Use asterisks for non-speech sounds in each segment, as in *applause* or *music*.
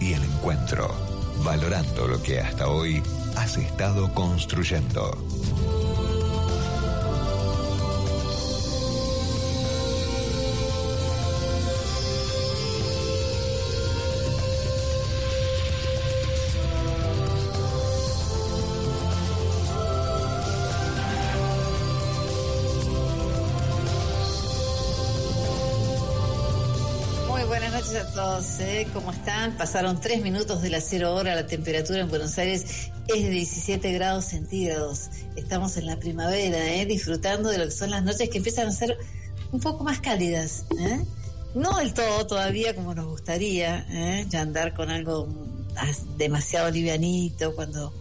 y el encuentro, valorando lo que hasta hoy has estado construyendo. Noches a todos, ¿eh? ¿cómo están? Pasaron tres minutos de la cero hora, la temperatura en Buenos Aires es de 17 grados centígrados. Estamos en la primavera, ¿eh? disfrutando de lo que son las noches que empiezan a ser un poco más cálidas. ¿eh? No del todo todavía como nos gustaría, ¿eh? ya andar con algo demasiado livianito cuando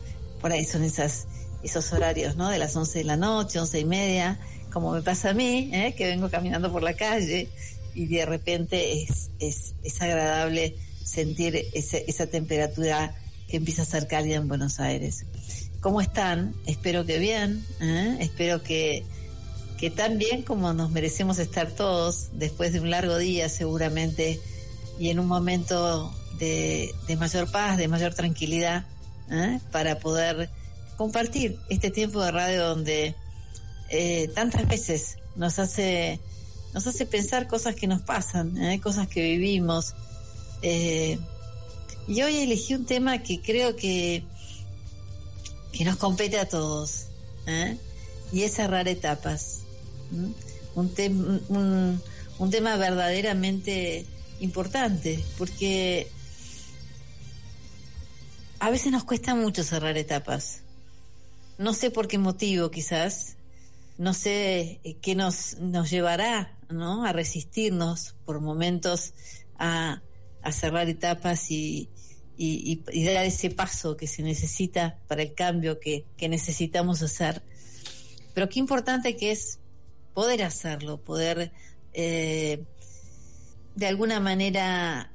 por ahí son esas esos horarios, ¿no? De las 11 de la noche, 11 y media, como me pasa a mí, ¿eh? que vengo caminando por la calle y de repente es, es, es agradable sentir ese, esa temperatura que empieza a ser cálida en Buenos Aires. ¿Cómo están? Espero que bien, ¿eh? espero que, que tan bien como nos merecemos estar todos después de un largo día seguramente y en un momento de, de mayor paz, de mayor tranquilidad, ¿eh? para poder compartir este tiempo de radio donde eh, tantas veces nos hace nos hace pensar cosas que nos pasan, ¿eh? cosas que vivimos. Eh, y hoy elegí un tema que creo que, que nos compete a todos, ¿eh? y es cerrar etapas. Un, un tema verdaderamente importante, porque a veces nos cuesta mucho cerrar etapas. No sé por qué motivo quizás, no sé qué nos, nos llevará ¿no? a resistirnos por momentos a, cerrar etapas y, y, dar ese paso que se necesita para el cambio que, que necesitamos hacer. Pero qué importante que es poder hacerlo, poder eh, de alguna manera,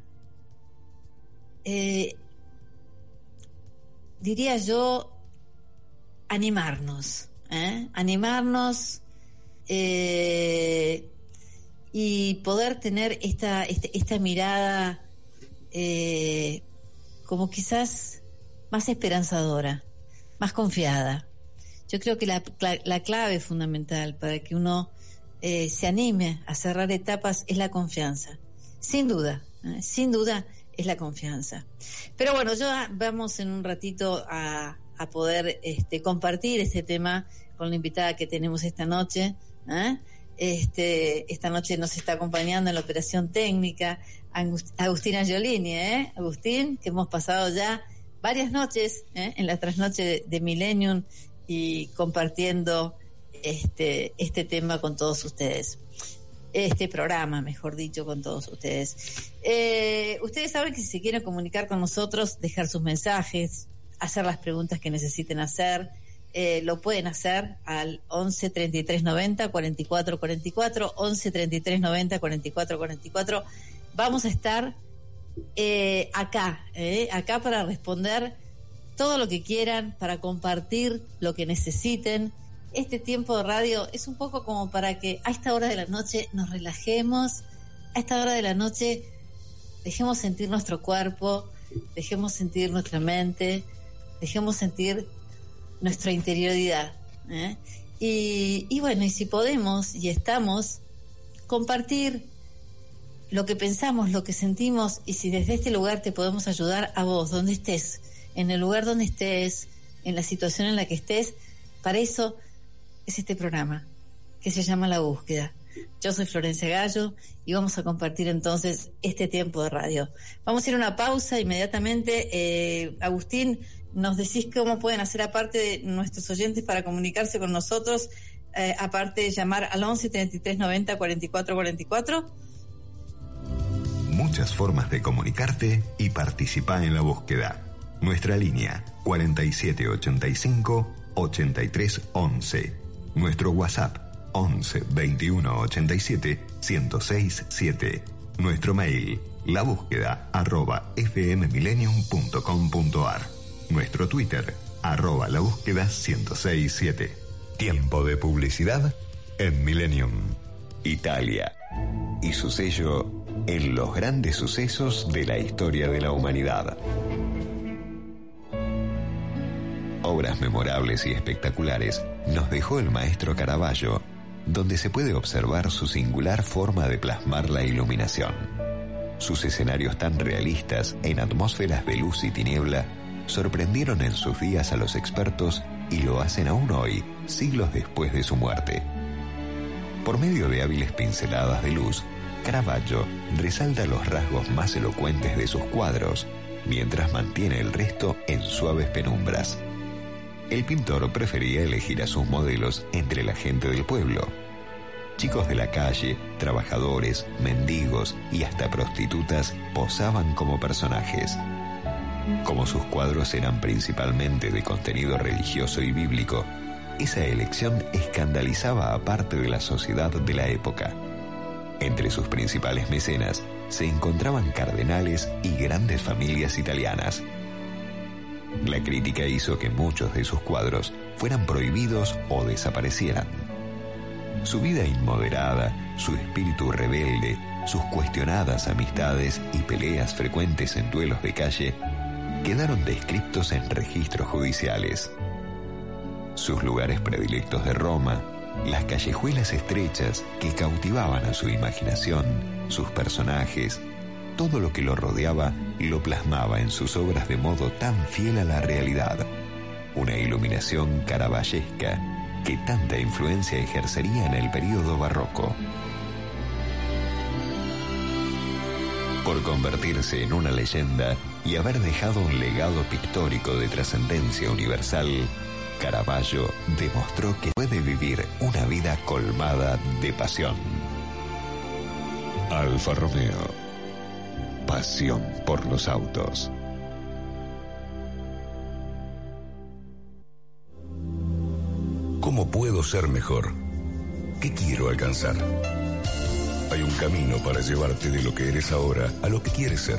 eh, diría yo, animarnos, ¿eh? animarnos y poder tener esta, este, esta mirada eh, como quizás más esperanzadora, más confiada. Yo creo que la, la clave fundamental para que uno eh, se anime a cerrar etapas es la confianza. Sin duda, ¿eh? sin duda es la confianza. Pero bueno, ya vamos en un ratito a, a poder este, compartir este tema con la invitada que tenemos esta noche. Este, esta noche nos está acompañando en la operación técnica Agustina Giolini, ¿eh? Agustín, que hemos pasado ya varias noches ¿eh? en la trasnoche de, de Millennium y compartiendo este, este tema con todos ustedes. Este programa, mejor dicho, con todos ustedes. Eh, ustedes saben que si se quieren comunicar con nosotros, dejar sus mensajes, hacer las preguntas que necesiten hacer, eh, lo pueden hacer al 11 33 90 44 44, 11 33 90 44 44. Vamos a estar eh, acá, eh, acá para responder todo lo que quieran, para compartir lo que necesiten. Este tiempo de radio es un poco como para que a esta hora de la noche nos relajemos, a esta hora de la noche dejemos sentir nuestro cuerpo, dejemos sentir nuestra mente, dejemos sentir nuestra interioridad. ¿eh? Y, bueno, y si podemos y estamos, compartir lo que pensamos, lo que sentimos y si desde este lugar te podemos ayudar a vos, donde estés, en el lugar donde estés, en la situación en la que estés, para eso es este programa que se llama La Búsqueda. Yo soy Florencia Gallo y vamos a compartir entonces este tiempo de radio. Vamos a ir a una pausa inmediatamente. Eh, Agustín, nos decís cómo pueden hacer aparte de nuestros oyentes para comunicarse con nosotros, eh, aparte de llamar al 11 33 90 44 44. Muchas formas de comunicarte y participar en la búsqueda. Nuestra línea 4785 8311. Nuestro WhatsApp 11 21 87 1067 7. Nuestro mail la búsqueda arroba fmmillennium.com.ar. Nuestro Twitter arroba la búsqueda 1067. Tiempo de publicidad en Millennium. Italia. Y su sello en los grandes sucesos de la historia de la humanidad. Obras memorables y espectaculares nos dejó el maestro Caravaggio, donde se puede observar su singular forma de plasmar la iluminación. Sus escenarios tan realistas en atmósferas de luz y tiniebla sorprendieron en sus días a los expertos y lo hacen aún hoy, siglos después de su muerte. Por medio de hábiles pinceladas de luz, Caravaggio resalta los rasgos más elocuentes de sus cuadros, mientras mantiene el resto en suaves penumbras. El pintor prefería elegir a sus modelos entre la gente del pueblo. Chicos de la calle, trabajadores, mendigos y hasta prostitutas posaban como personajes. Como sus cuadros eran principalmente de contenido religioso y bíblico, esa elección escandalizaba a parte de la sociedad de la época. Entre sus principales mecenas se encontraban cardenales y grandes familias italianas. La crítica hizo que muchos de sus cuadros fueran prohibidos o desaparecieran. Su vida inmoderada, su espíritu rebelde, sus cuestionadas amistades y peleas frecuentes en duelos de calle quedaron descritos en registros judiciales. Sus lugares predilectos de Roma, las callejuelas estrechas que cautivaban a su imaginación, sus personajes, todo lo que lo rodeaba lo plasmaba en sus obras de modo tan fiel a la realidad. Una iluminación caravallesca que tanta influencia ejercería en el período barroco. Por convertirse en una leyenda y haber dejado un legado pictórico de trascendencia universal, Caravaggio demostró que puede vivir una vida colmada de pasión. Alfa Romeo. Pasión por los autos. ¿Cómo puedo ser mejor? ¿Qué quiero alcanzar? Hay un camino para llevarte de lo que eres ahora a lo que quieres ser.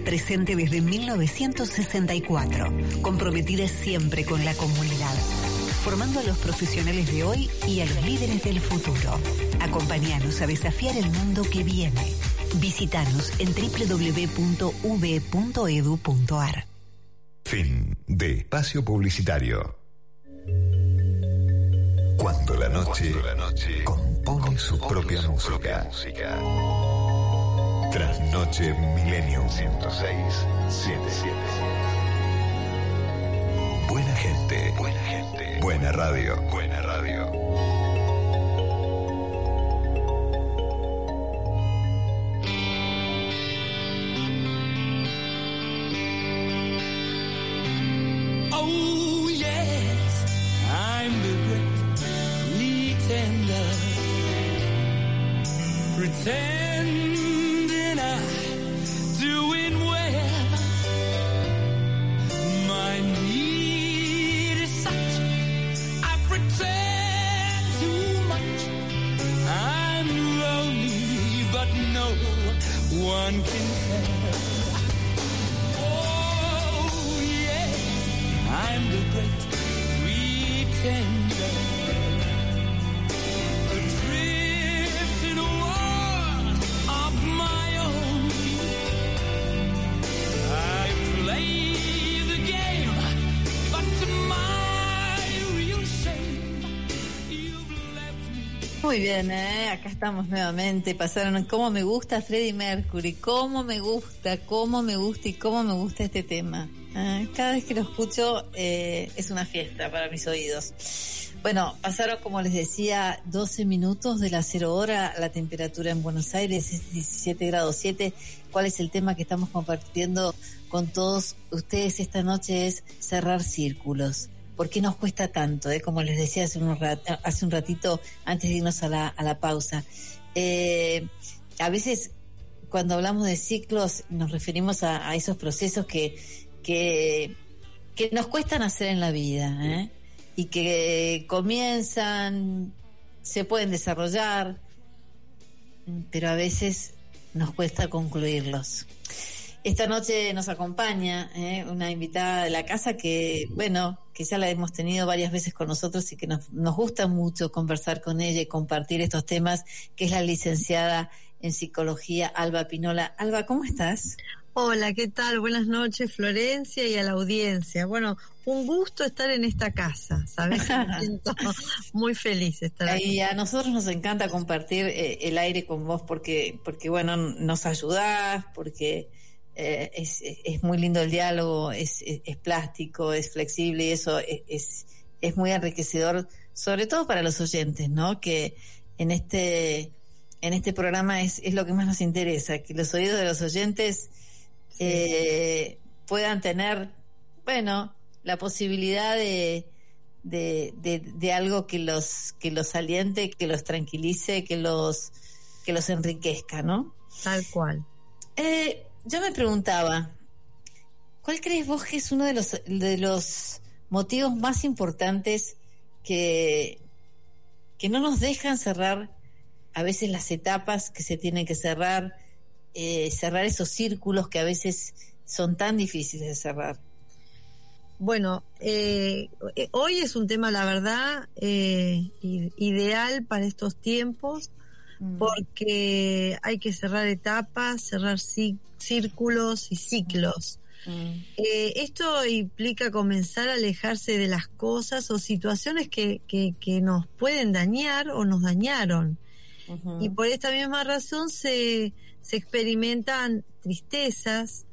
presente desde 1964, comprometida siempre con la comunidad, formando a los profesionales de hoy y a los líderes del futuro. Acompáñanos a desafiar el mundo que viene. Visítanos en www.v.edu.ar. Fin de espacio publicitario. Cuando la noche, compone su propia música. Trasnoche Millennium 106.77. Buena gente. Buena gente. Buena radio. Buena radio. Oh, yes, I'm the pretender. Pretending bien, ¿eh? acá estamos nuevamente. Pasaron cómo me gusta Freddie Mercury, cómo me gusta, cómo me gusta y cómo me gusta este tema. ¿eh? Cada vez que lo escucho eh, es una fiesta para mis oídos. Bueno, pasaron, como les decía, 12 minutos de la cero hora. La temperatura en Buenos Aires es 17 grados 7. ¿Cuál es el tema que estamos compartiendo con todos ustedes esta noche? Es cerrar círculos. ¿Por qué nos cuesta tanto? eh? Como les decía hace un, rat- hace un ratito, antes de irnos a la, a la pausa. Eh, a veces, cuando hablamos de ciclos, nos referimos a, a esos procesos que, que, que nos cuestan hacer en la vida, ¿eh? y que comienzan, se pueden desarrollar, pero a veces nos cuesta concluirlos. Esta noche nos acompaña ¿eh? una invitada de la casa que, bueno, que ya la hemos tenido varias veces con nosotros y que nos, nos gusta mucho conversar con ella y compartir estos temas, que es la licenciada en psicología Alba Pinola. Alba, ¿cómo estás? Hola, ¿qué tal? Buenas noches, Florencia, y a la audiencia. Bueno, un gusto estar en esta casa, ¿sabes? Me *laughs* siento muy feliz estar aquí. Y a nosotros nos encanta compartir eh, el aire con vos porque, porque bueno, nos ayudás, porque eh, es, es muy lindo el diálogo, es, es, es plástico, es flexible y eso es, es, es muy enriquecedor, sobre todo para los oyentes, ¿no? Que en este, en este programa es, es lo que más nos interesa, que los oídos de los oyentes eh, puedan tener, bueno, la posibilidad de, de, de, de algo que los, que los aliente, que los tranquilice, que los, que los enriquezca, ¿no? Tal cual. Eh, yo me preguntaba, ¿cuál crees vos que es uno de los, de los motivos más importantes que, que no nos dejan cerrar a veces las etapas que se tienen que cerrar, eh, cerrar esos círculos que a veces son tan difíciles de cerrar? Bueno, eh, hoy es un tema, la verdad, eh, ideal para estos tiempos Mm. porque hay que cerrar etapas, cerrar ci- círculos y ciclos. Mm. Eh, esto implica comenzar a alejarse de las cosas o situaciones que, que, que nos pueden dañar o nos dañaron. Y por esta misma razón se, se experimentan tristezas,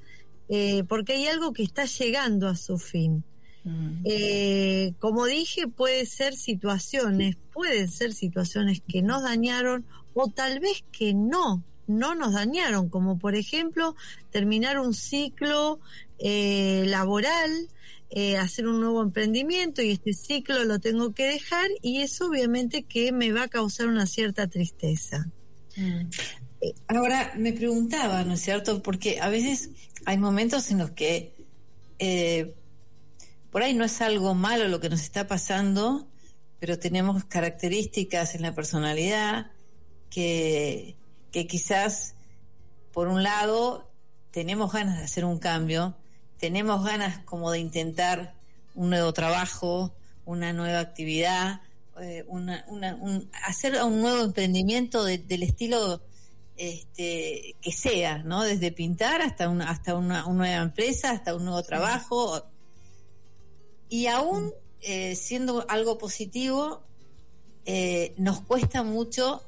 eh, porque hay algo que está llegando a su fin. Mm. Eh, como dije, puede ser situaciones, pueden ser situaciones que nos dañaron o tal vez que no, no nos dañaron, como por ejemplo terminar un ciclo eh, laboral, eh, hacer un nuevo emprendimiento y este ciclo lo tengo que dejar y eso obviamente que me va a causar una cierta tristeza. Mm. Eh, Ahora me preguntaba, ¿no es cierto? Porque a veces hay momentos en los que por ahí no es algo malo lo que nos está pasando, pero tenemos características en la personalidad que, que quizás, por un lado, tenemos ganas de hacer un cambio, tenemos ganas como de intentar un nuevo trabajo, una nueva actividad, eh, hacer un nuevo emprendimiento de- del estilo este, que sea, ¿no? Desde pintar hasta una, hasta una nueva empresa, hasta un nuevo trabajo. Y aún eh, siendo algo positivo, eh, nos cuesta mucho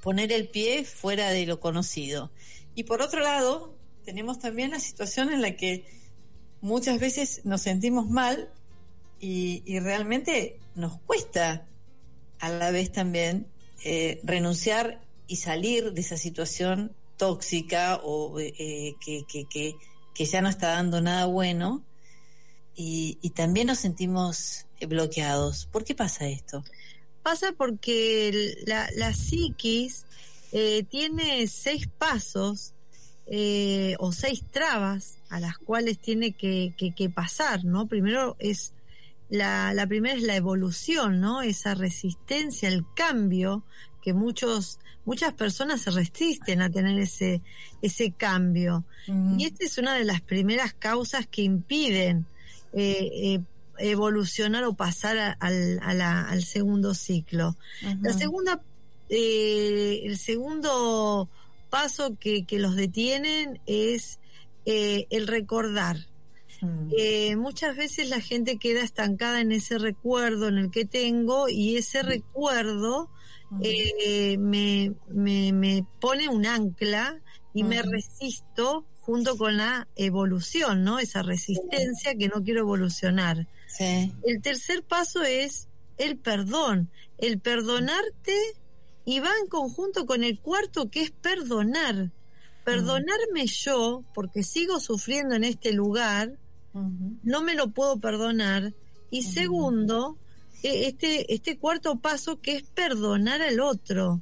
poner el pie fuera de lo conocido. Y por otro lado, tenemos también la situación en la que muchas veces nos sentimos mal y, realmente nos cuesta a la vez también eh, renunciar y salir de esa situación tóxica o eh, que, que, que, ya no está dando nada bueno y, y también nos sentimos bloqueados. ¿Por qué pasa esto? Pasa porque la, la psiquis eh, tiene seis pasos eh, o seis trabas a las cuales tiene que, que- que pasar, ¿no? Primero es la, la primera es la evolución, ¿no? Esa resistencia al cambio que muchos muchas personas se resisten a tener ese ese cambio. Y esta es una de las primeras causas que impiden eh, eh, evolucionar o pasar a- al, a la- al segundo ciclo. La segunda, eh, el segundo paso que, que los detienen es eh, el recordar. Mm. Eh, muchas veces la gente queda estancada en ese recuerdo en el que tengo y ese recuerdo eh, me, me, me pone un ancla y me resisto junto con la evolución, ¿no? Esa resistencia que no quiero evolucionar. Sí. El tercer paso es el perdón, el perdonarte y va en conjunto con el cuarto que es perdonar. Perdonarme yo, porque sigo sufriendo en este lugar, no me lo puedo perdonar. Y segundo, eh, este, este cuarto paso que es perdonar al otro.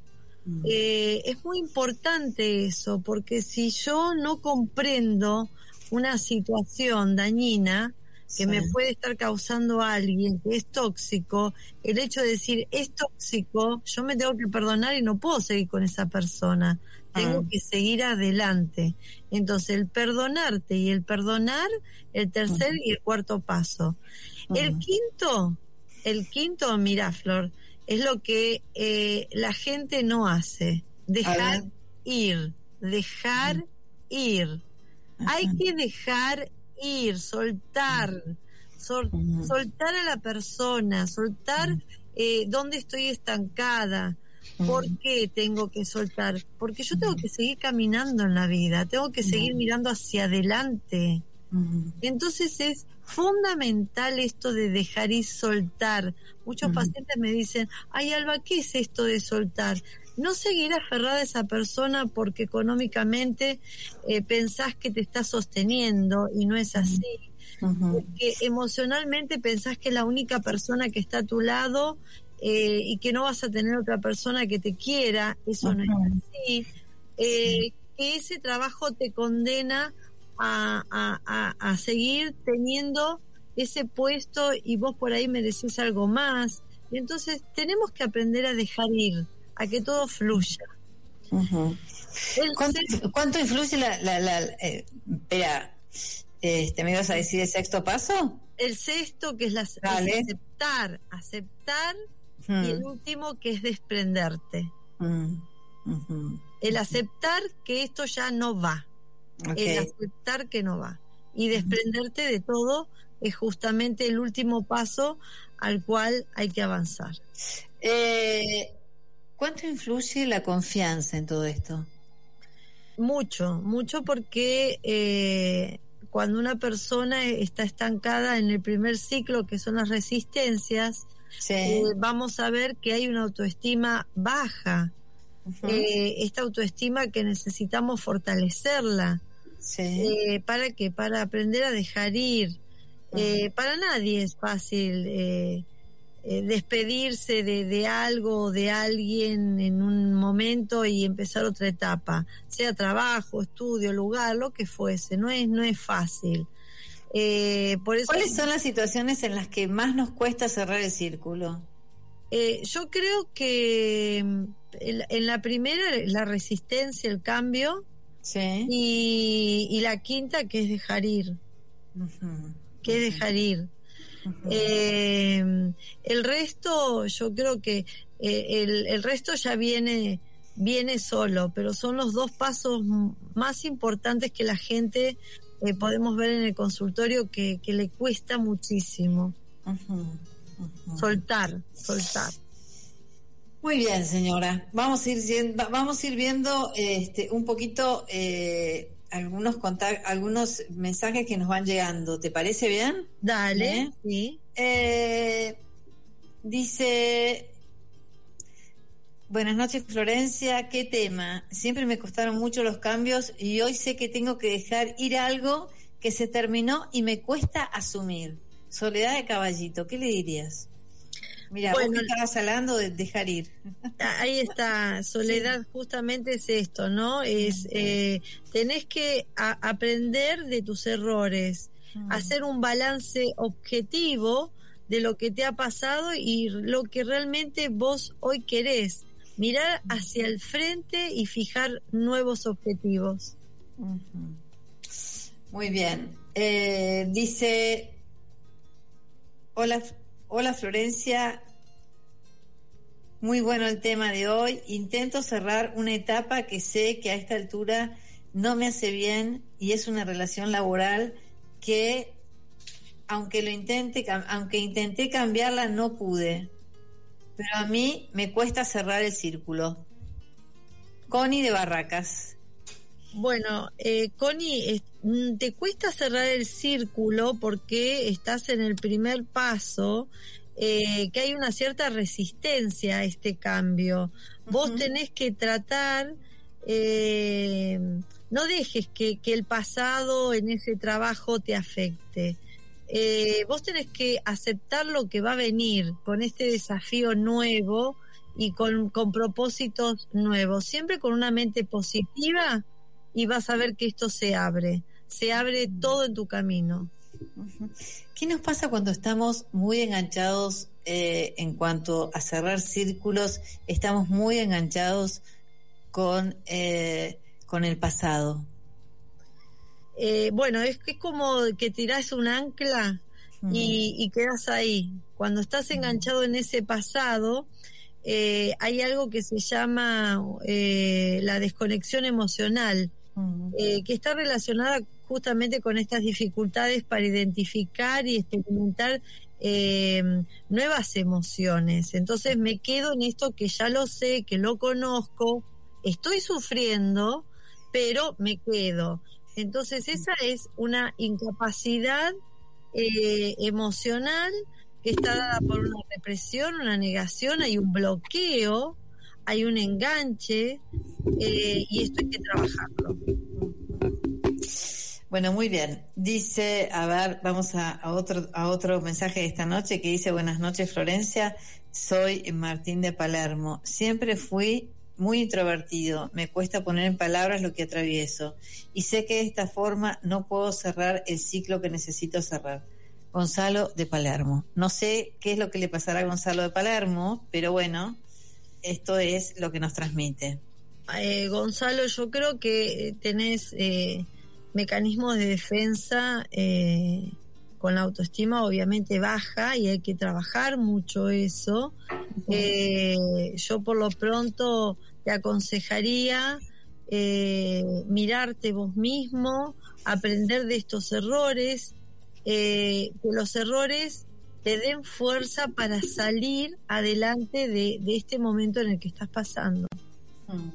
Eh, es muy importante eso, porque si yo no comprendo una situación dañina que Sí. me puede estar causando a alguien que es tóxico, el hecho de decir es tóxico, yo me tengo que perdonar y no puedo seguir con esa persona. Tengo Ah. que seguir adelante. Entonces, el perdonarte y el perdonar, el tercer y el cuarto paso. El quinto, el quinto, mira, Flor, es lo que eh, la gente no hace. Dejar ir, dejar ir. Hay que dejar ir, soltar, sol- soltar a la persona, soltar eh, dónde estoy estancada. ¿Por qué tengo que soltar? Porque yo tengo que seguir caminando en la vida, tengo que seguir mirando hacia adelante. Entonces es fundamental esto de dejar y soltar. Muchos pacientes me dicen, ay Alba, ¿qué es esto de soltar? No seguir aferrada a esa persona porque económicamente eh, pensás que te está sosteniendo y no es así. Porque emocionalmente pensás que es la única persona que está a tu lado eh, y que no vas a tener otra persona que te quiera. Eso no es así. Eh, que ese trabajo te condena a, a- a- a seguir teniendo ese puesto y vos por ahí mereces algo más. Y entonces tenemos que aprender a dejar ir, a que todo fluya. ¿Cuánto, influye la... la, la eh, espera, este, ¿me ibas a decir el sexto paso? el sexto, que es la, es aceptar, aceptar, Mm. y el último, que es desprenderte. Mm. El aceptar que esto ya no va. El aceptar que no va. Y desprenderte de todo es justamente el último paso al cual hay que avanzar. Eh, ¿Cuánto influye la confianza en todo esto? Mucho, mucho porque eh, cuando una persona está estancada en el primer ciclo, que son las resistencias, Sí. eh, vamos a ver que hay una autoestima baja. Eh, esta autoestima que necesitamos fortalecerla. sí. Eh, ¿Para qué? Para aprender a dejar ir. Para nadie es fácil eh, despedirse de, de algo o de alguien en un momento y empezar otra etapa, sea trabajo, estudio, lugar, lo que fuese. No es, no es fácil. Eh, por eso ¿Cuáles son las situaciones en las que más nos cuesta cerrar el círculo? Eh, yo creo que mm, en, en la primera la resistencia, el cambio Sí. y, y la quinta que es dejar ir, que es dejar ir. Eh, el resto, yo creo que eh, el, el resto ya viene viene solo, pero son los dos pasos más importantes que la gente eh, podemos ver en el consultorio que, que le cuesta muchísimo. Soltar, soltar. Muy bien, señora. Vamos a ir, vamos a ir viendo este, un poquito eh, algunos contact- algunos mensajes que nos van llegando. ¿Te parece bien? Dale, ¿Eh? sí. Eh, dice, buenas noches Florencia, ¿qué tema? Siempre me costaron mucho los cambios y hoy sé que tengo que dejar ir algo que se terminó y me cuesta asumir. Soledad de caballito, ¿qué le dirías? Mira, Bueno, vos estabas hablando de dejar ir. Ahí está, soledad justamente es esto, ¿no? Es, eh, tenés que aprender de tus errores, hacer un balance objetivo de lo que te ha pasado y lo que realmente vos hoy querés. Mirar hacia el frente y fijar nuevos objetivos. Muy bien. Eh, dice, hola, hola Florencia, muy bueno el tema de hoy. Intento cerrar una etapa que sé que a esta altura no me hace bien y es una relación laboral que, aunque lo intente, aunque intenté cambiarla, no pude. pero a mí me cuesta cerrar el círculo. Connie de Barracas. Bueno, eh, Connie, mm, te cuesta cerrar el círculo porque estás en el primer paso, eh, que hay una cierta resistencia a este cambio. Vos tenés que tratar, eh, no dejes que, que el pasado en ese trabajo te afecte. Eh, vos tenés que aceptar lo que va a venir con este desafío nuevo y con, con propósitos nuevos, siempre con una mente positiva y vas a ver que esto se abre, se abre todo en tu camino. ¿Qué nos pasa cuando estamos muy enganchados eh, en cuanto a cerrar círculos? Estamos muy enganchados con, eh, con el pasado. Eh, bueno, es, es como que tirás un ancla y, y quedas ahí. Cuando estás enganchado en ese pasado, eh, hay algo que se llama eh, la desconexión emocional. Mm. eh, que está relacionada justamente con estas dificultades para identificar y experimentar eh, nuevas emociones. Entonces me quedo en esto que ya lo sé, que lo conozco, estoy sufriendo, pero me quedo. Entonces esa es una incapacidad eh, emocional que está dada por una represión, una negación, hay un bloqueo, hay un enganche eh, y esto hay que trabajarlo. Bueno, muy bien. Dice, a ver, vamos a, otro a otro mensaje de esta noche que dice, buenas noches Florencia, soy Martín de Palermo. Siempre fui muy introvertido, me cuesta poner en palabras lo que atravieso y sé que de esta forma no puedo cerrar el ciclo que necesito cerrar. Gonzalo de Palermo. No sé qué es lo que le pasará a Gonzalo de Palermo, pero bueno, esto es lo que nos transmite. Eh, Gonzalo, yo creo que tenés eh, mecanismos de defensa eh, con la autoestima obviamente baja y hay que trabajar mucho eso. Eh, yo por lo pronto te aconsejaría eh, mirarte vos mismo, aprender de estos errores, eh, que los errores te den fuerza para salir adelante de, de este momento en el que estás pasando. Mm.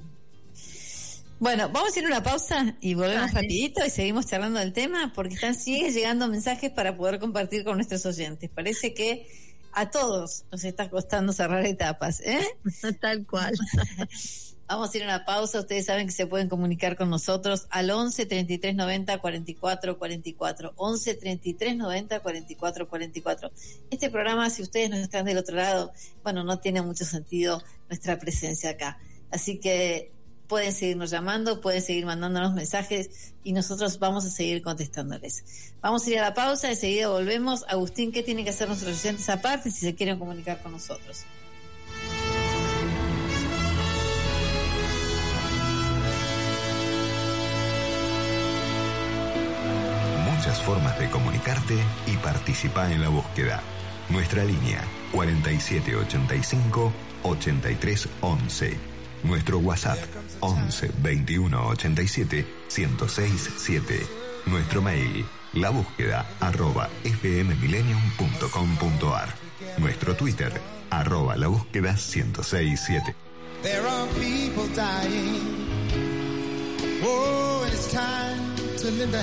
Bueno, vamos a hacer una pausa y volvemos Dale. rapidito y seguimos charlando del tema porque están sigue llegando mensajes para poder compartir con nuestros oyentes. Parece que a todos nos está costando cerrar etapas, ¿eh? *laughs* Tal cual. *laughs* Vamos a ir a una pausa. Ustedes saben que se pueden comunicar con nosotros al 11 33 90 44 44. 11 33 90 44 44. Este programa, si ustedes no están del otro lado, bueno, no tiene mucho sentido nuestra presencia acá. Así que pueden seguirnos llamando, pueden seguir mandándonos mensajes y nosotros vamos a seguir contestándoles. Vamos a ir a la pausa, enseguida volvemos. Agustín, ¿qué tienen que hacer nuestros oyentes aparte si se quieren comunicar con nosotros? Formas de comunicarte y participar en la búsqueda. Nuestra línea 4785 8311. Nuestro WhatsApp 11 21 87 1067. Nuestro mail la búsqueda arroba fmmillennium.com.ar. Nuestro Twitter arroba la búsqueda 1067. There are people dying. Oh, it's time to lend a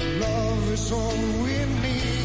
love is all we need.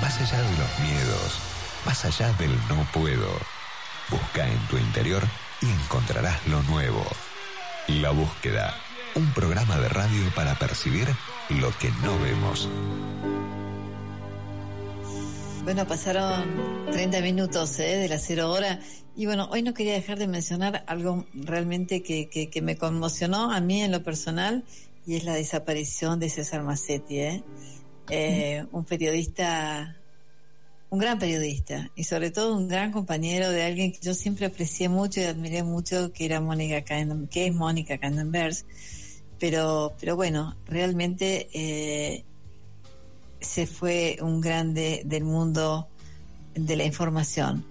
Más allá de los miedos, más allá del no puedo. Busca en tu interior y encontrarás lo nuevo. La búsqueda, un programa de radio para percibir lo que no vemos. Bueno, pasaron 30 minutos ¿eh? de la cero hora y bueno, hoy no quería dejar de mencionar algo realmente que, que, que me conmocionó a mí en lo personal y es la desaparición de César Massetti, ¿eh? Eh, un periodista, un gran periodista y sobre todo un gran compañero de alguien que yo siempre aprecié mucho y admiré mucho, que era Mónica que es Mónica Candenbergs, pero, pero bueno, realmente eh, se fue un grande del mundo de la información.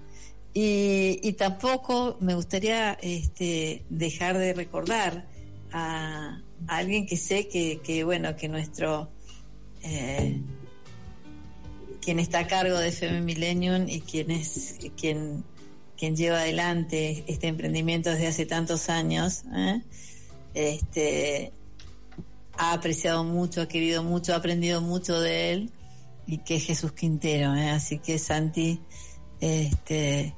Y, y tampoco me gustaría este, dejar de recordar a, a alguien que sé que, que, bueno, que nuestro eh, quien está a cargo de FM Millennium y quien es quien, quien lleva adelante este emprendimiento desde hace tantos años, ¿eh? este ha apreciado mucho, ha querido mucho, ha aprendido mucho de él y que es Jesús Quintero, ¿eh? así que Santi, este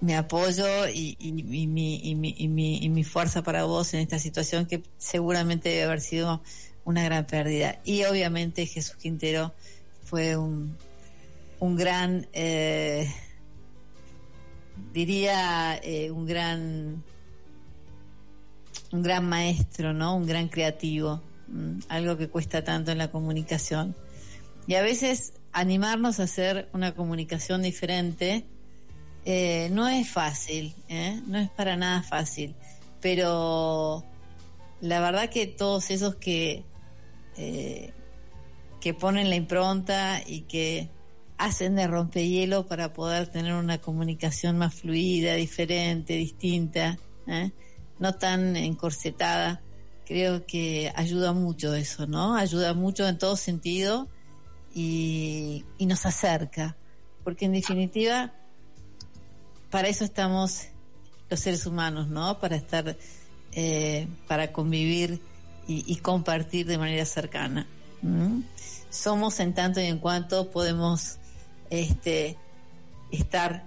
me apoyo y, y- y mi, mi, mi, y mi fuerza para vos en esta situación que seguramente debe haber sido una gran pérdida. Y obviamente Jesús Quintero fue un, un gran, eh, diría, eh, un gran, un gran maestro, ¿no? Un gran creativo. mm, algo que cuesta tanto en la comunicación. Y a veces animarnos a hacer una comunicación diferente eh, no es fácil, no es para nada fácil, pero la verdad que todos esos que, eh, que ponen la impronta y que hacen de rompehielo para poder tener una comunicación más fluida, diferente, distinta, ¿eh? no tan encorsetada, creo que ayuda mucho eso, ¿no? Ayuda mucho en todo sentido y, nos acerca, porque en definitiva para eso estamos los seres humanos, ¿no? Para estar, eh, para convivir y, compartir de manera cercana. Somos en tanto y en cuanto podemos este, estar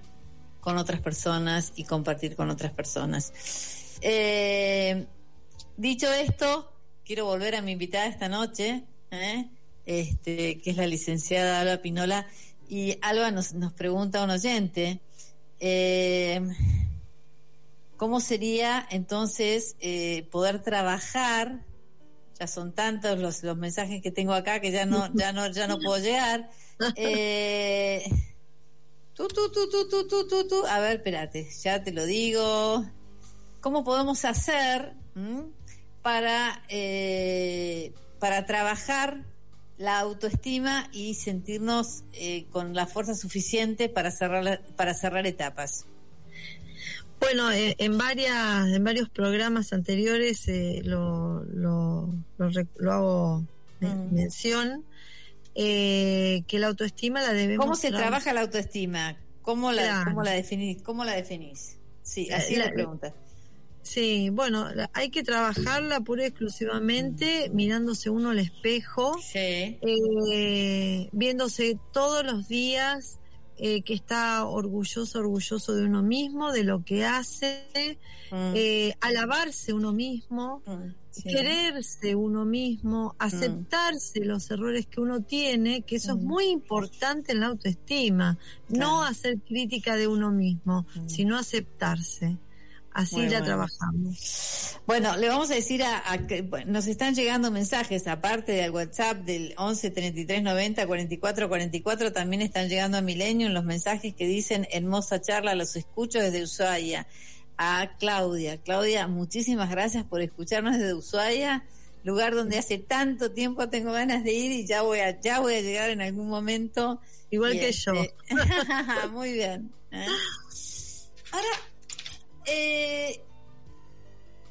con otras personas y compartir con otras personas. Eh, dicho esto, quiero volver a mi invitada esta noche, ¿eh? este, que es la licenciada Alba Pinola. Y Alba nos, pregunta un oyente, eh, ¿cómo sería entonces poder trabajar? Ya son tantos los, los mensajes que tengo acá que ya no, ya no, ya no puedo llegar. Tú, tú, tú, tú, tú, tú, tú. A ver, espérate, ya te lo digo. ¿Cómo podemos hacer mm, para, eh, para trabajar la autoestima y sentirnos eh, con la fuerza suficiente para cerrar, para cerrar etapas? Bueno, eh, en varias, en varios programas anteriores eh, lo, lo, lo, lo hago Mm. mención eh, que la autoestima la debemos ¿Cómo se tra- trabaja la autoestima? ¿Cómo la, Claro. cómo la definís? ¿Cómo la definís? Sí, así es La- la pregunta. Sí, bueno, hay que trabajarla pura y exclusivamente mirándose uno al espejo, Sí. eh, viéndose todos los días eh, que está orgulloso, orgulloso de uno mismo, de lo que hace, Mm, eh, alabarse uno mismo, mm, sí. quererse uno mismo, aceptarse los errores que uno tiene, que eso es Mm. muy importante en la autoestima, no hacer crítica de uno mismo, Mm. sino aceptarse. Así Muy la bueno. trabajamos. Bueno, le vamos a decir a, a que nos están llegando mensajes, aparte del WhatsApp del 11 33 90 44 44, también están llegando a Millennium los mensajes que dicen hermosa charla, los escucho desde Ushuaia. A Claudia, Claudia, muchísimas gracias por escucharnos desde Ushuaia, lugar donde hace tanto tiempo tengo ganas de ir y ya voy a, ya voy a llegar en algún momento. Igual Y que este- yo. *laughs* Muy bien. ¿eh? Ahora, eh,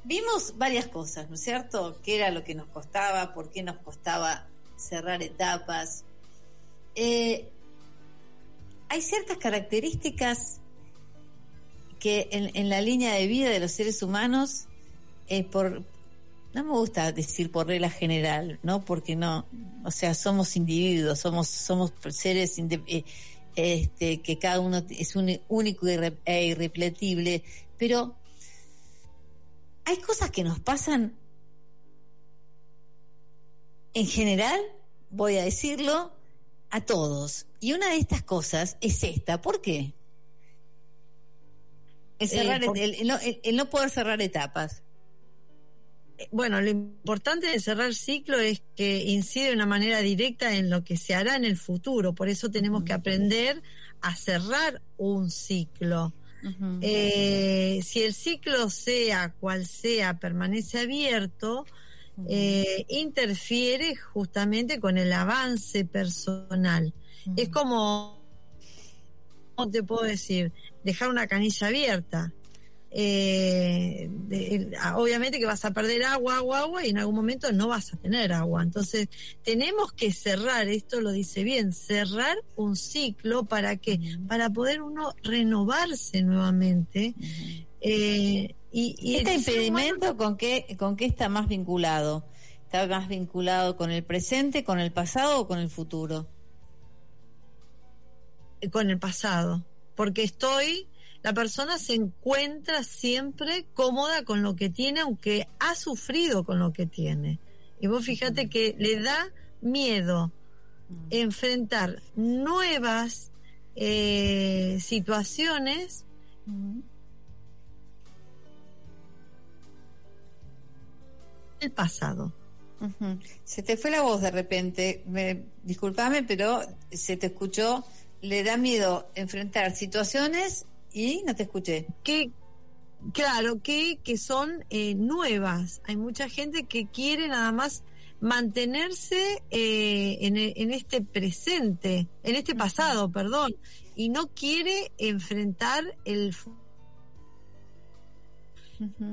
vimos varias cosas, ¿no es cierto? ¿Qué era lo que nos costaba? ¿Por qué nos costaba cerrar etapas? Eh, hay ciertas características que en, la línea de vida de los seres humanos, eh, por no me gusta decir por regla general, ¿no? Porque no, o sea, somos individuos, somos somos seres eh, este, que cada uno es único e irrepetible, pero hay cosas que nos pasan en general, voy a decirlo, a todos. Y una de estas cosas es esta. ¿Por qué? El, cerrar, Eh, por- el- el no- el- el no poder cerrar etapas. Eh, Bueno, lo importante de cerrar ciclo es que incide de una manera directa en lo que se hará en el futuro. Por eso tenemos que aprender a cerrar un ciclo. Eh, si el ciclo sea cual sea, permanece abierto, eh, interfiere justamente con el avance personal. Es como, ¿cómo te puedo decir? Dejar una canilla abierta. Eh, de- ah, obviamente que vas a perder agua, agua, agua y en algún momento no vas a tener agua. Entonces, tenemos que cerrar, esto lo dice bien, cerrar un ciclo para que, para poder uno renovarse nuevamente. Eh, y, y ¿Este humano- impedimento con qué, con qué está más vinculado? ¿Está más vinculado con el presente, con el pasado o con el futuro? con el pasado, porque estoy, la persona se encuentra siempre cómoda con lo que tiene, aunque ha sufrido con lo que tiene. Y vos fíjate que le da miedo enfrentar nuevas eh, situaciones del pasado. Ujú. Se te fue la voz de repente. Me, disculpame, pero se te escuchó. Le da miedo enfrentar situaciones y no te escuché. que claro que, que son eh, nuevas. Hay mucha gente que quiere nada más mantenerse eh, en, en este presente en este pasado perdón y no quiere enfrentar el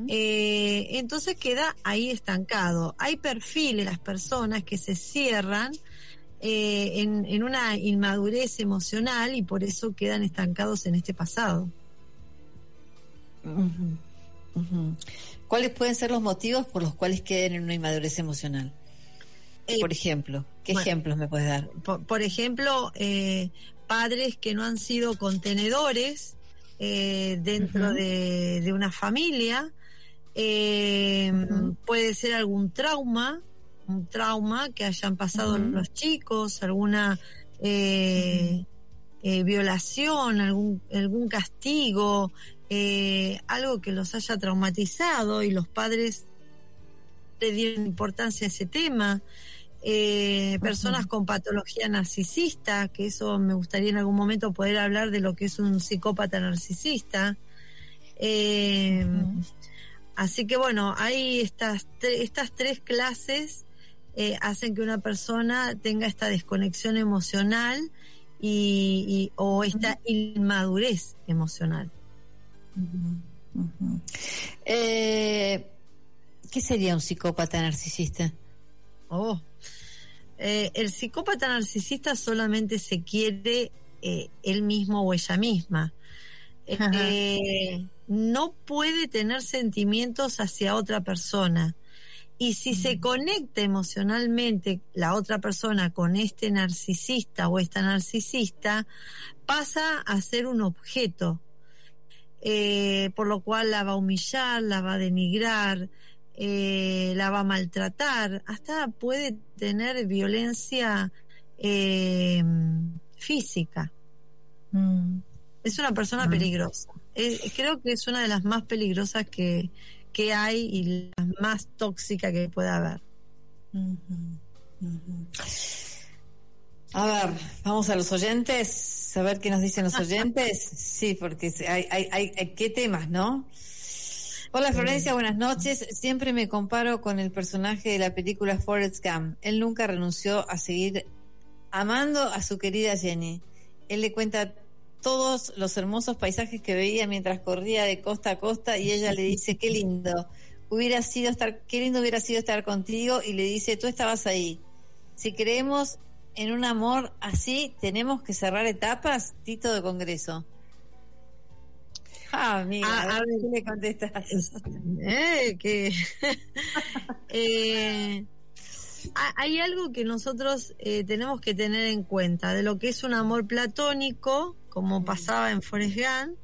eh, entonces queda ahí estancado. Hay perfiles las personas que se cierran eh, en, en una inmadurez emocional y por eso quedan estancados en este pasado. ¿Cuáles pueden ser los motivos por los cuales queden en una inmadurez emocional? Eh, por ejemplo, ¿qué bueno. ejemplos me puedes dar? por, por ejemplo, eh, padres que no han sido contenedores eh, dentro de, de una familia. Puede ser algún trauma, un trauma que hayan pasado los chicos, alguna eh, eh, violación, algún, algún castigo, eh, algo que los haya traumatizado y los padres le dieron importancia a ese tema. Eh, personas con patología narcisista, que eso me gustaría en algún momento poder hablar de lo que es un psicópata narcisista. Eh. Así que bueno, hay estas, tre- estas tres clases eh, hacen que una persona tenga esta desconexión emocional y, y- o esta inmadurez emocional. Eh, ¿Qué sería un psicópata narcisista? Oh. Eh, el psicópata narcisista solamente se quiere eh, él mismo o ella misma. Eh, no puede tener sentimientos hacia otra persona. Y si se conecta emocionalmente la otra persona con este narcisista o esta narcisista, pasa a ser un objeto, eh, por lo cual la va a humillar, la va a denigrar, eh, la va a maltratar, hasta puede tener violencia eh, física. Es una persona Mm. peligrosa. Creo que es una de las más peligrosas que, que hay y la más tóxica que pueda haber. A ver, vamos a los oyentes, a ver qué nos dicen los oyentes. *laughs* Sí, porque hay, hay, hay, hay- qué temas, ¿no? Hola Florencia, buenas noches. Siempre me comparo con el personaje de la película Forrest Gump. Él nunca renunció a seguir amando a su querida Jenny. Él le cuenta todos los hermosos paisajes que veía mientras corría de costa a costa y ella le dice, qué lindo, hubiera sido estar, qué lindo hubiera sido estar contigo y le dice, tú estabas ahí. Si creemos en un amor así, tenemos que cerrar etapas, Tito de Congreso. Ah, amiga, Ah, a ver. ¿qué le contestas? Eh, que *laughs* Eh, hay algo que nosotros eh, tenemos que tener en cuenta de lo que es un amor platónico, como pasaba en Forrest Gump,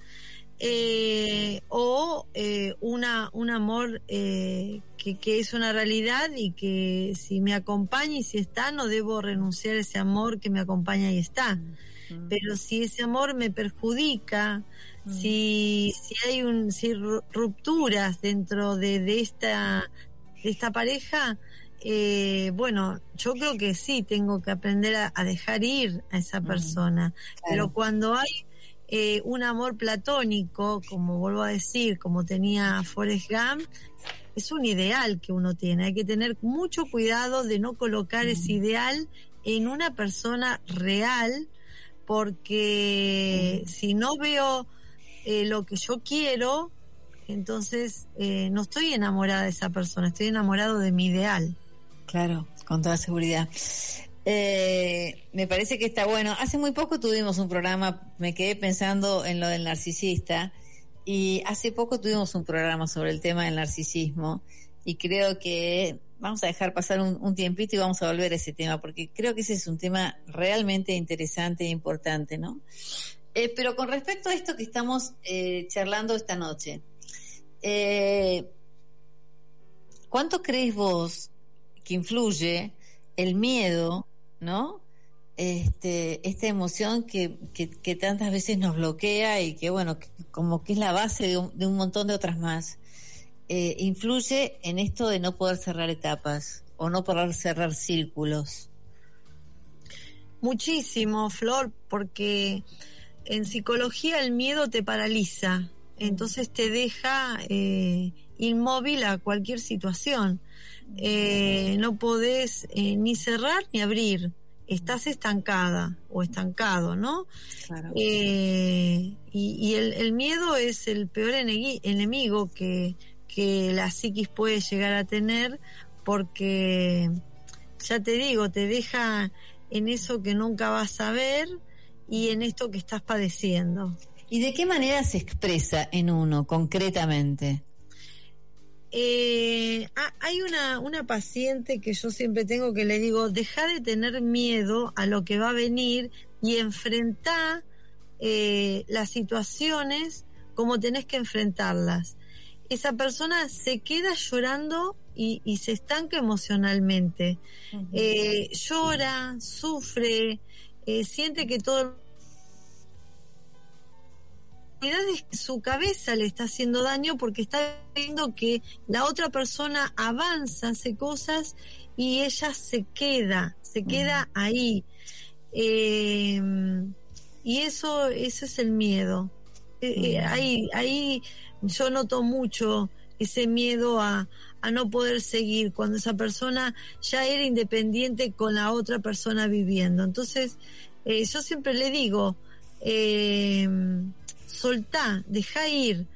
eh, o eh, una, un amor eh, que, que es una realidad y que si me acompaña y si está, no debo renunciar a ese amor que me acompaña y está. Pero si ese amor me perjudica, si, si hay un, si rupturas dentro de, de esta de esta pareja, eh, bueno, yo creo que sí tengo que aprender a, a dejar ir a esa persona. Pero cuando hay eh, un amor platónico, como vuelvo a decir, como tenía Forrest Gump, es un ideal que uno tiene. Hay que tener mucho cuidado de no colocar ese ideal en una persona real, porque si no veo eh, lo que yo quiero, entonces eh, no estoy enamorada de esa persona, estoy enamorado de mi ideal. Claro, con toda seguridad. Eh, me parece que está bueno. Hace muy poco tuvimos un programa, me quedé pensando en lo del narcisista, y hace poco tuvimos un programa sobre el tema del narcisismo, y creo que vamos a dejar pasar un, tiempito y vamos a volver a ese tema, porque creo que ese es un tema realmente interesante e importante, ¿no? Eh, pero con respecto a esto que estamos eh, charlando esta noche, ¿cuánto crees vos que influye el miedo, ¿no? Este, esta emoción que, que, que tantas veces nos bloquea y que, bueno, que- como que es la base de un, de un montón de otras más, eh, influye en esto de no poder cerrar etapas o no poder cerrar círculos. Muchísimo, Flor, porque en psicología el miedo te paraliza, entonces te deja eh, inmóvil a cualquier situación. Eh, no podés eh, ni cerrar ni abrir, estás estancada o estancado, ¿no? Claro. Eh, y y el, el miedo es el peor enemigo que, que la psiquis puede llegar a tener porque, ya te digo, te deja en eso que nunca vas a ver y en esto que estás padeciendo. ¿Y de qué manera se expresa en uno concretamente? Eh, ha- hay una, una paciente que yo siempre tengo que le digo, deja de tener miedo a lo que va a venir y enfrentá eh, las situaciones como tenés que enfrentarlas. Esa persona se queda llorando y, y se estanca emocionalmente. Eh, llora, sufre, eh, siente que todo realidad es que su cabeza le está haciendo daño porque está viendo que la otra persona avanza, hace cosas y ella se queda, se queda ahí. Eh, y eso, eso es el miedo. Eh, eh, ahí, ahí yo noto mucho ese miedo a, a no poder seguir cuando esa persona ya era independiente con la otra persona viviendo. Entonces, yo siempre le digo, eh, soltá, deja ir.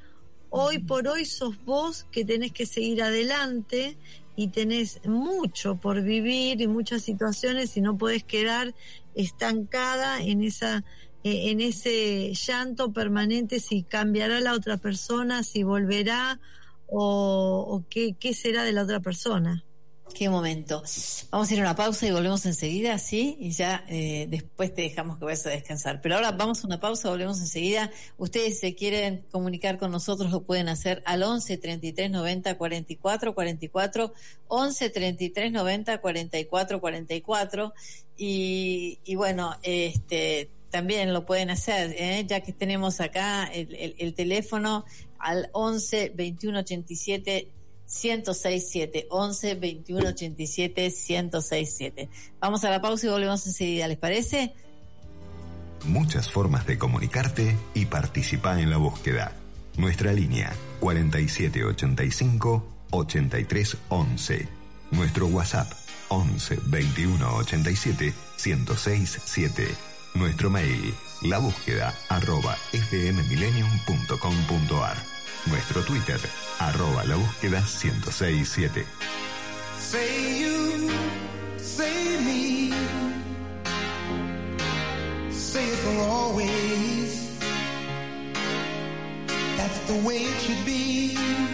Hoy por hoy sos vos que tenés que seguir adelante y tenés mucho por vivir y muchas situaciones y no podés quedar estancada en esa eh, en ese llanto permanente si cambiará la otra persona, si volverá o, o qué, qué será de la otra persona. Qué momento. Vamos a ir a una pausa y volvemos enseguida, ¿sí? Y ya eh, después te dejamos que vayas a descansar. Pero ahora vamos a una pausa, volvemos enseguida. Ustedes se quieren comunicar con nosotros, lo pueden hacer al 11 33 90 44 44, 11 33 90 44 44. Y, y bueno, este también lo pueden hacer, ¿eh? ya que tenemos acá el, el- el teléfono al 11 21 87 1067 11 21 87 1067. Vamos a la pausa y volvemos enseguida, ¿les parece? Muchas formas de comunicarte y participar en la búsqueda. Nuestra línea 4785 8311. Nuestro WhatsApp 11 21 87 1067. Nuestro mail la búsqueda arroba fmmillenium.com.ar. Nuestro Twitter arroba la búsqueda 1067. Say you, say me, say it for always. That's the way it should be.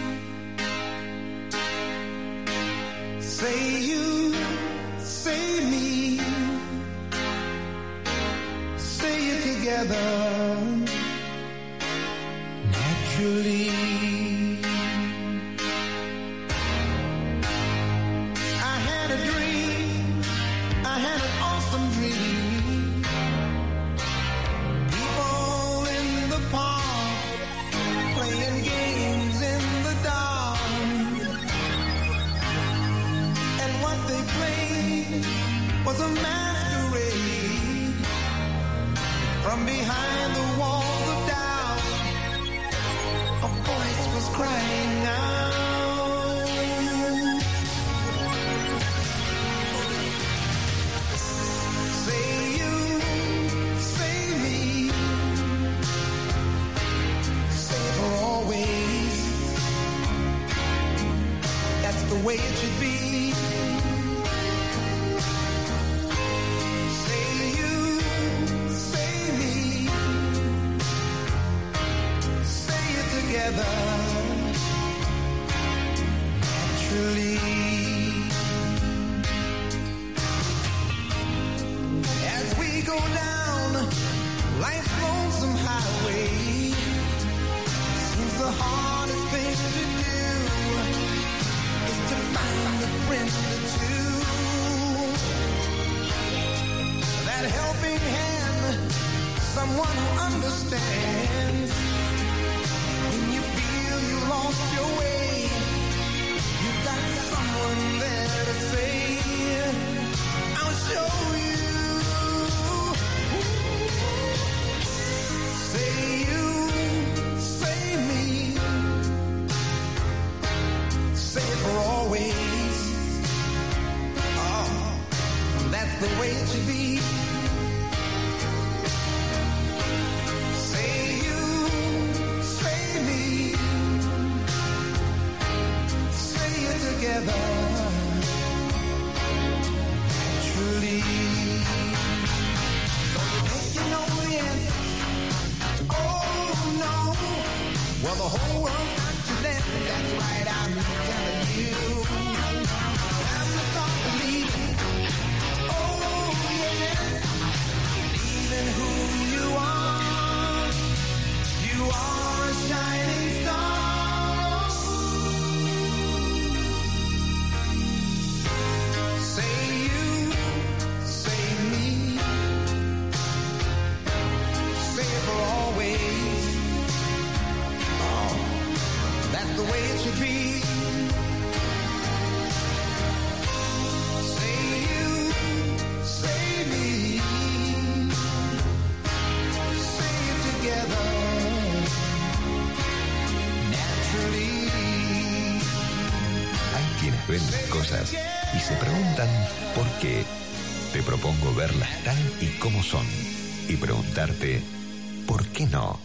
Por qué no.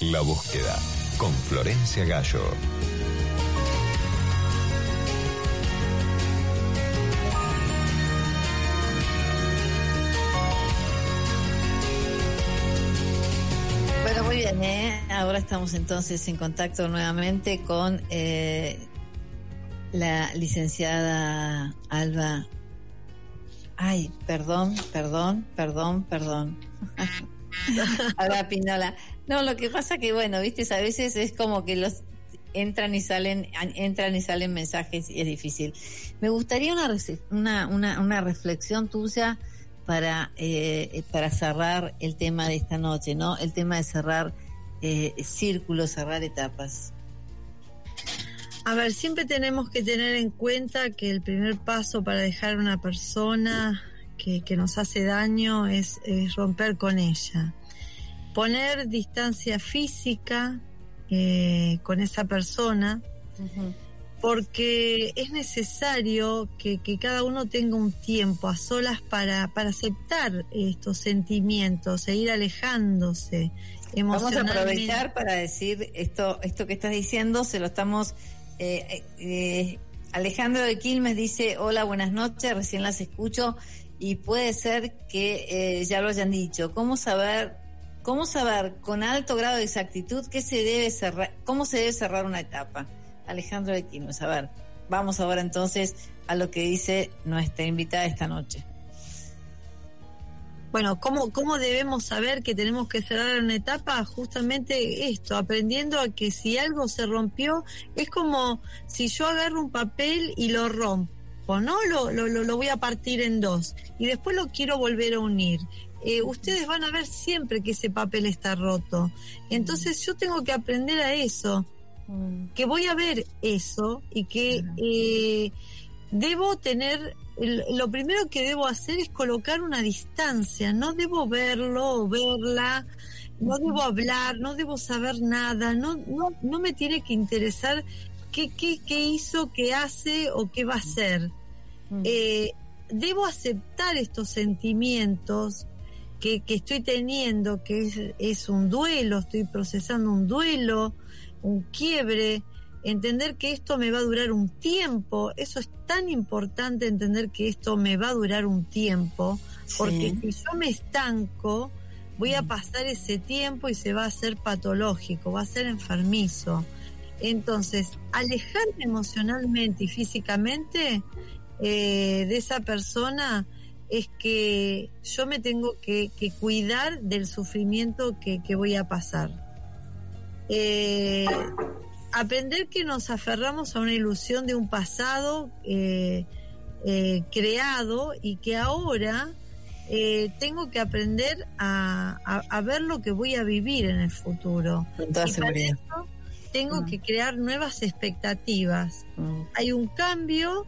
La búsqueda con Florencia Gallo. Bueno, muy bien, ¿eh? Ahora estamos entonces en contacto nuevamente con eh, la licenciada Alba. Ay, perdón, perdón, perdón, perdón. *laughs* Alba Pinola. No, lo que pasa que, bueno, viste, a veces es como que los entran y salen, entran y salen mensajes y es difícil. Me gustaría una, una, una, una reflexión tuya para, eh, para cerrar el tema de esta noche, ¿no? El tema de cerrar eh, círculos, cerrar etapas. A ver, siempre tenemos que tener en cuenta que el primer paso para dejar a una persona que, que nos hace daño es, es romper con ella. Poner distancia física eh, con esa persona, porque es necesario que, que cada uno tenga un tiempo a solas para, para aceptar estos sentimientos e ir alejándose Vamos a aprovechar para decir esto, esto que estás diciendo, se lo estamos. Eh, eh, Alejandro de Quilmes dice: Hola, buenas noches, recién las escucho y puede ser que eh, ya lo hayan dicho. ¿Cómo saber, cómo saber con alto grado de exactitud qué se debe cerrar, cómo se debe cerrar una etapa? Alejandro de Quilmes, a ver, vamos ahora entonces a lo que dice nuestra invitada esta noche. Bueno, ¿cómo, ¿cómo debemos saber que tenemos que cerrar una etapa? Justamente esto, aprendiendo a que si algo se rompió, es como si yo agarro un papel y lo rompo, ¿no? Lo, lo, lo- voy a partir en dos y después lo quiero volver a unir. Eh, ustedes van a ver siempre que ese papel está roto. Entonces yo tengo que aprender a eso, que voy a ver eso y que eh, debo tener, lo primero que debo hacer es colocar una distancia, no debo verlo o verla, no debo hablar, no debo saber nada, no, no, no me tiene que interesar qué, qué, qué hizo, qué hace o qué va a hacer. Eh, debo aceptar estos sentimientos que, que estoy teniendo, que es, es un duelo, estoy procesando un duelo, un quiebre, entender que esto me va a durar un tiempo, eso es tan importante entender que esto me va a durar un tiempo, porque Sí. si yo me estanco, voy a pasar ese tiempo y se va a hacer patológico, va a ser enfermizo. Entonces, alejarme emocionalmente y físicamente eh, de esa persona es que yo me tengo que, que cuidar del sufrimiento que, que voy a pasar. Eh, aprender que nos aferramos a una ilusión de un pasado eh, eh, creado y que ahora eh, tengo que aprender a, a- a ver lo que voy a vivir en el futuro. Con toda Y para eso tengo Mm. que crear nuevas expectativas. Mm. Hay un cambio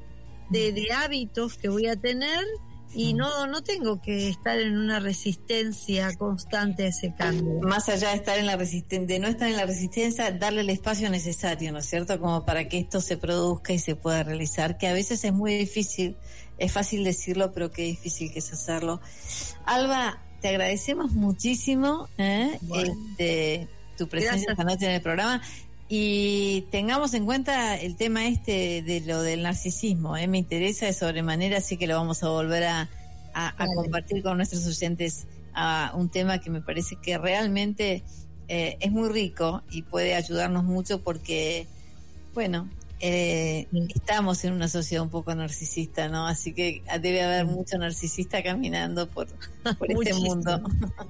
de, de hábitos que voy a tener y no, no tengo que estar en una resistencia constante a ese cambio. Más allá de estar en la de no estar en la resistencia, darle el espacio necesario, ¿no es cierto? Como para que esto se produzca y se pueda realizar, que a veces es muy difícil, es fácil decirlo, pero qué difícil que es hacerlo. Alba, te agradecemos muchísimo ¿eh? Bueno. este, tu presencia Gracias. esta noche en el programa. Y tengamos en cuenta el tema este de lo del narcisismo, ¿eh? me interesa de sobremanera, así que lo vamos a volver a, a- a Dale. compartir con nuestros oyentes a un tema que me parece que realmente eh, es muy rico y puede ayudarnos mucho porque, bueno, eh, estamos en una sociedad un poco narcisista, ¿no? Así que debe haber mucho narcisista caminando por, *laughs* por este mundo.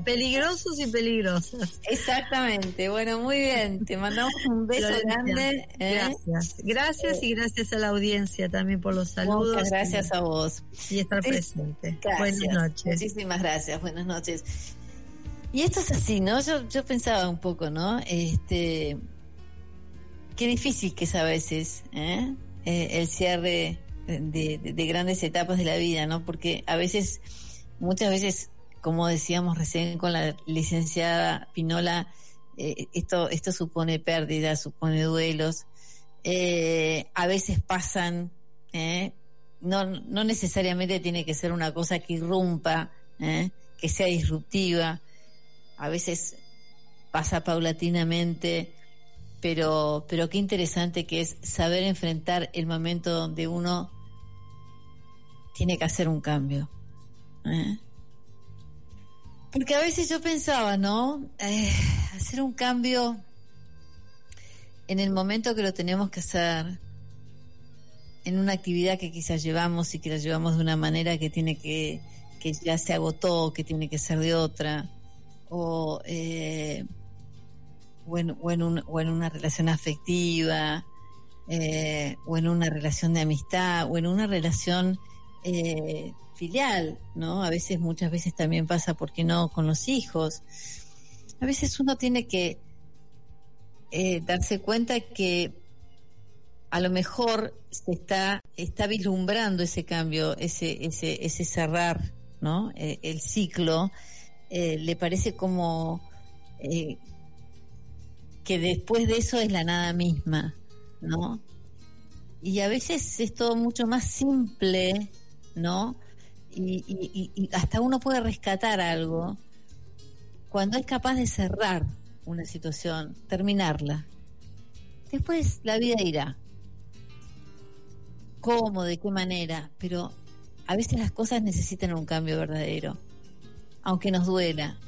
Peligrosos y peligrosas. Exactamente, bueno, muy bien, te mandamos un beso Florencia, grande. ¿eh? Gracias. Gracias y gracias a la audiencia también por los saludos. Muchas gracias a vos. y, estar presente. Gracias. Buenas noches. Muchísimas gracias. Buenas noches. Y esto es así, ¿no? Yo, yo pensaba un poco, ¿no? Este, qué difícil que es a veces ¿eh? Eh, el cierre de, de- de grandes etapas de la vida, ¿no? Porque a veces, muchas veces, como decíamos recién con la licenciada Pinola, eh, esto, esto supone pérdida, supone duelos. A veces pasan, no, no necesariamente tiene que ser una cosa que irrumpa, que sea disruptiva. A veces pasa paulatinamente, pero, pero qué interesante que es saber enfrentar el momento donde uno tiene que hacer un cambio. ¿eh? Porque a veces yo pensaba, ¿no? Eh, hacer un cambio en el momento que lo tenemos que hacer, en una actividad que quizás llevamos y que la llevamos de una manera que tiene que, que ya se agotó, que tiene que ser de otra, o, eh, o, en, un- o en una relación afectiva, eh, o en una relación de amistad, o en una relación eh, filial, ¿no? A veces, muchas veces también pasa, ¿por qué no?, con los hijos. A veces uno tiene que eh, darse cuenta que a lo mejor se está, está vislumbrando ese cambio, ese, ese, ese cerrar, ¿no? Eh, el ciclo, eh, le parece como eh, que después de eso es la nada misma, ¿no? Y a veces es todo mucho más simple, ¿no? Y, hasta uno puede rescatar algo cuando es capaz de cerrar una situación, terminarla. Después la vida irá. ¿Cómo? ¿De qué manera? Pero a veces las cosas necesitan un cambio verdadero, aunque nos duela.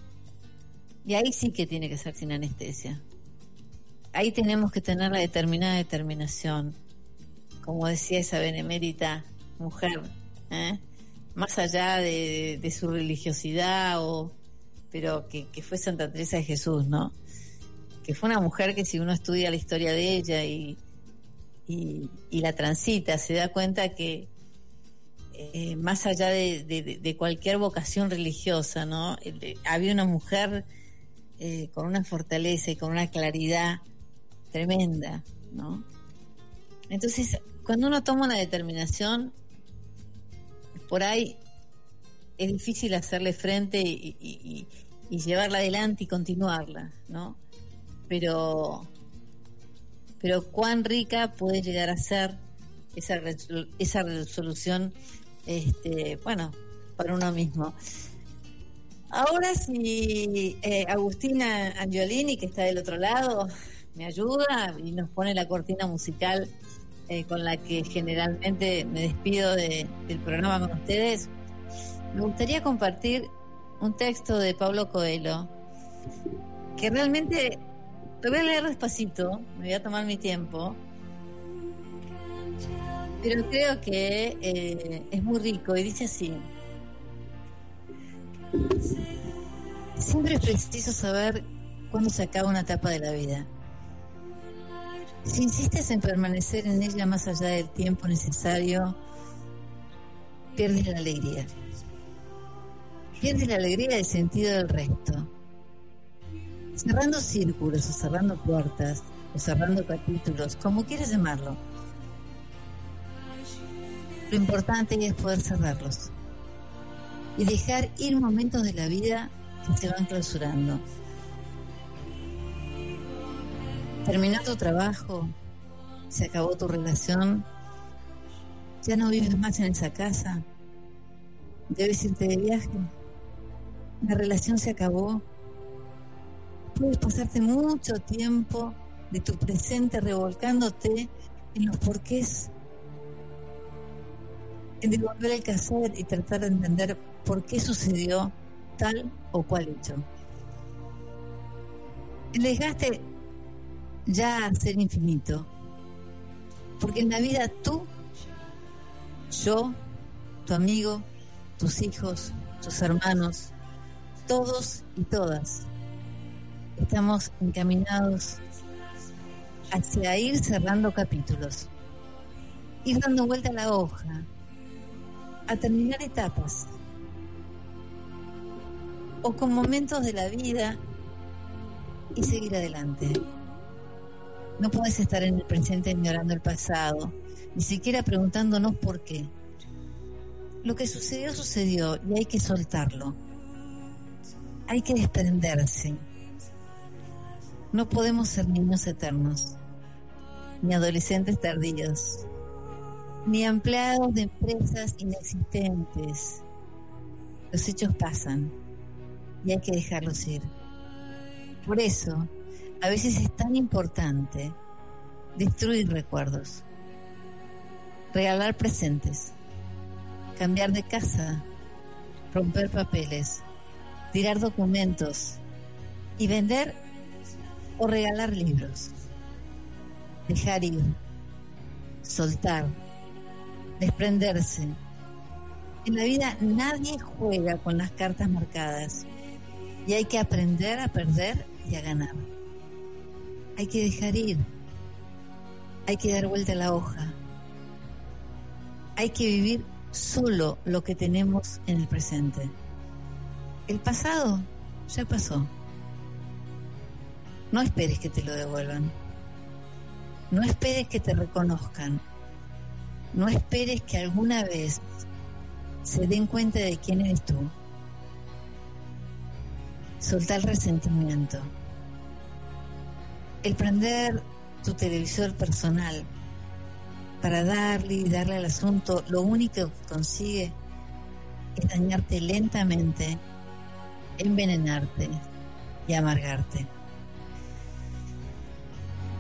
Y ahí sí que tiene que ser sin anestesia. Ahí tenemos que tener la determinada determinación, como decía esa benemérita mujer, ¿eh? más allá de, su religiosidad, o, pero que, fue Santa Teresa de Jesús, ¿no? Que fue una mujer que si uno estudia la historia de ella y, y, la transita, se da cuenta que eh, más allá de, cualquier vocación religiosa, ¿no? El- había una mujer eh, con una fortaleza y con una claridad tremenda, ¿no? Entonces, cuando uno toma una determinación, por ahí es difícil hacerle frente y, y- y- llevarla adelante y continuarla, ¿no? Pero, pero cuán rica puede llegar a ser esa, resol- esa resolución, este, bueno, para uno mismo. Ahora si eh, Agustina Angiolini, que está del otro lado, me ayuda y nos pone la cortina musical eh, con la que generalmente me despido de- del programa con ustedes, me gustaría compartir un texto de Pablo Coelho que realmente lo voy a leer despacito, me voy a tomar mi tiempo, pero creo que eh, es muy rico y dice así. Siempre es preciso saber cuándo se acaba una etapa de la vida. Si insistes en permanecer en ella más allá del tiempo necesario, pierdes la alegría. Pierdes la alegría y el sentido del resto. Cerrando círculos o cerrando puertas o cerrando capítulos, como quieras llamarlo. Lo importante es poder cerrarlos y dejar ir momentos de la vida que se van clausurando. Terminó tu trabajo, se acabó tu relación, ya no vives más en esa casa, debes irte de viaje, la relación se acabó, puedes pasarte mucho tiempo de tu presente revolcándote en los porqués, en devolver el cassette y tratar de entender por qué sucedió tal o cual hecho. El desgaste ya a ser infinito, porque en la vida tú, yo, tu amigo, tus hijos, tus hermanos, todos y todas, estamos encaminados hacia ir cerrando capítulos, ir dando vuelta a la hoja, a terminar etapas o con momentos de la vida y seguir adelante. No puedes estar en el presente ignorando el pasado, ni siquiera preguntándonos por qué. Lo que sucedió, sucedió y hay que soltarlo. Hay que desprenderse. No podemos ser niños eternos, ni adolescentes tardíos, ni empleados de empresas inexistentes. Los hechos pasan y hay que dejarlos ir. Por eso, a veces es tan importante destruir recuerdos, regalar presentes, cambiar de casa, romper papeles, tirar documentos y vender o regalar libros. Dejar ir, soltar, desprenderse. En la vida nadie juega con las cartas marcadas y hay que aprender a perder y a ganar. Hay que dejar ir, hay que dar vuelta a la hoja, hay que vivir solo lo que tenemos en el presente. El pasado ya pasó. No esperes que te lo devuelvan. No esperes que te reconozcan. No esperes que alguna vez se den cuenta de quién eres tú. Soltar el resentimiento. El prender tu televisor personal para darle y darle al asunto, lo único que consigue es dañarte lentamente, envenenarte y amargarte.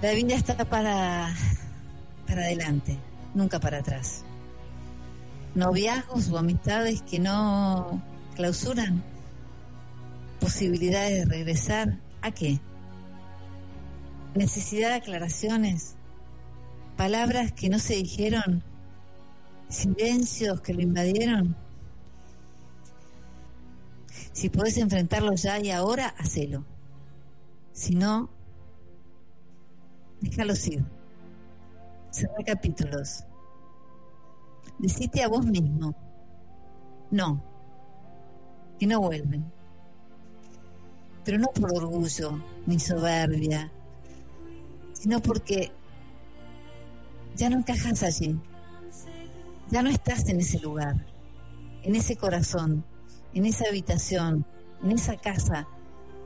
La vida está para, para adelante, nunca para atrás. Noviazgos o amistades que no clausuran posibilidades de regresar. ¿A qué? Necesidad de aclaraciones, palabras que no se dijeron, silencios que lo invadieron. Si podés enfrentarlo ya y ahora, hacelo. Si no, déjalos ir. Cerra capítulos. Decite a vos mismo, no, que no vuelven. Pero no por orgullo ni soberbia, sino porque ya no encajas allí, ya no estás en ese lugar, en ese corazón, en esa habitación, en esa casa,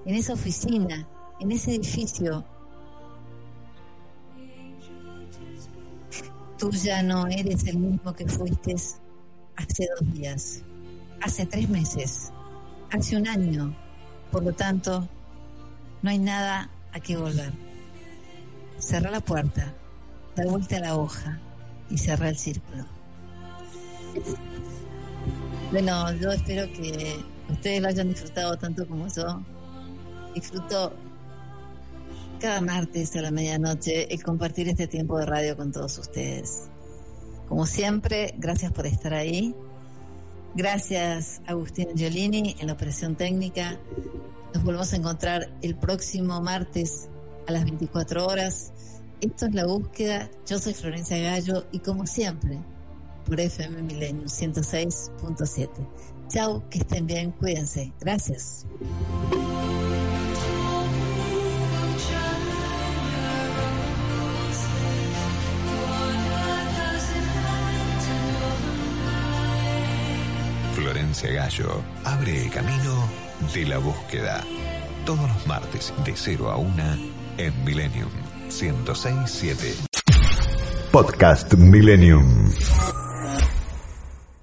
en esa oficina, en ese edificio. Tú ya no eres el mismo que fuiste hace dos días, hace tres meses, hace un año. Por lo tanto, no hay nada a que volver. Cerra la puerta, da vuelta a la hoja y cerra el círculo. Bueno, yo espero que ustedes lo hayan disfrutado tanto como yo. Disfruto cada martes a la medianoche el compartir este tiempo de radio con todos ustedes. Como siempre, gracias por estar ahí. Gracias Agustín Giolini en la operación técnica. Nos volvemos a encontrar el próximo martes a las 24 horas. Esto es La Búsqueda. Yo soy Florencia Gallo y como siempre, por FM Milenio 106.7. Chao, que estén bien, cuídense. Gracias. Florencia Gallo abre el camino de la búsqueda. Todos los martes de 0 a 1 en Millennium 1067. Podcast Millennium.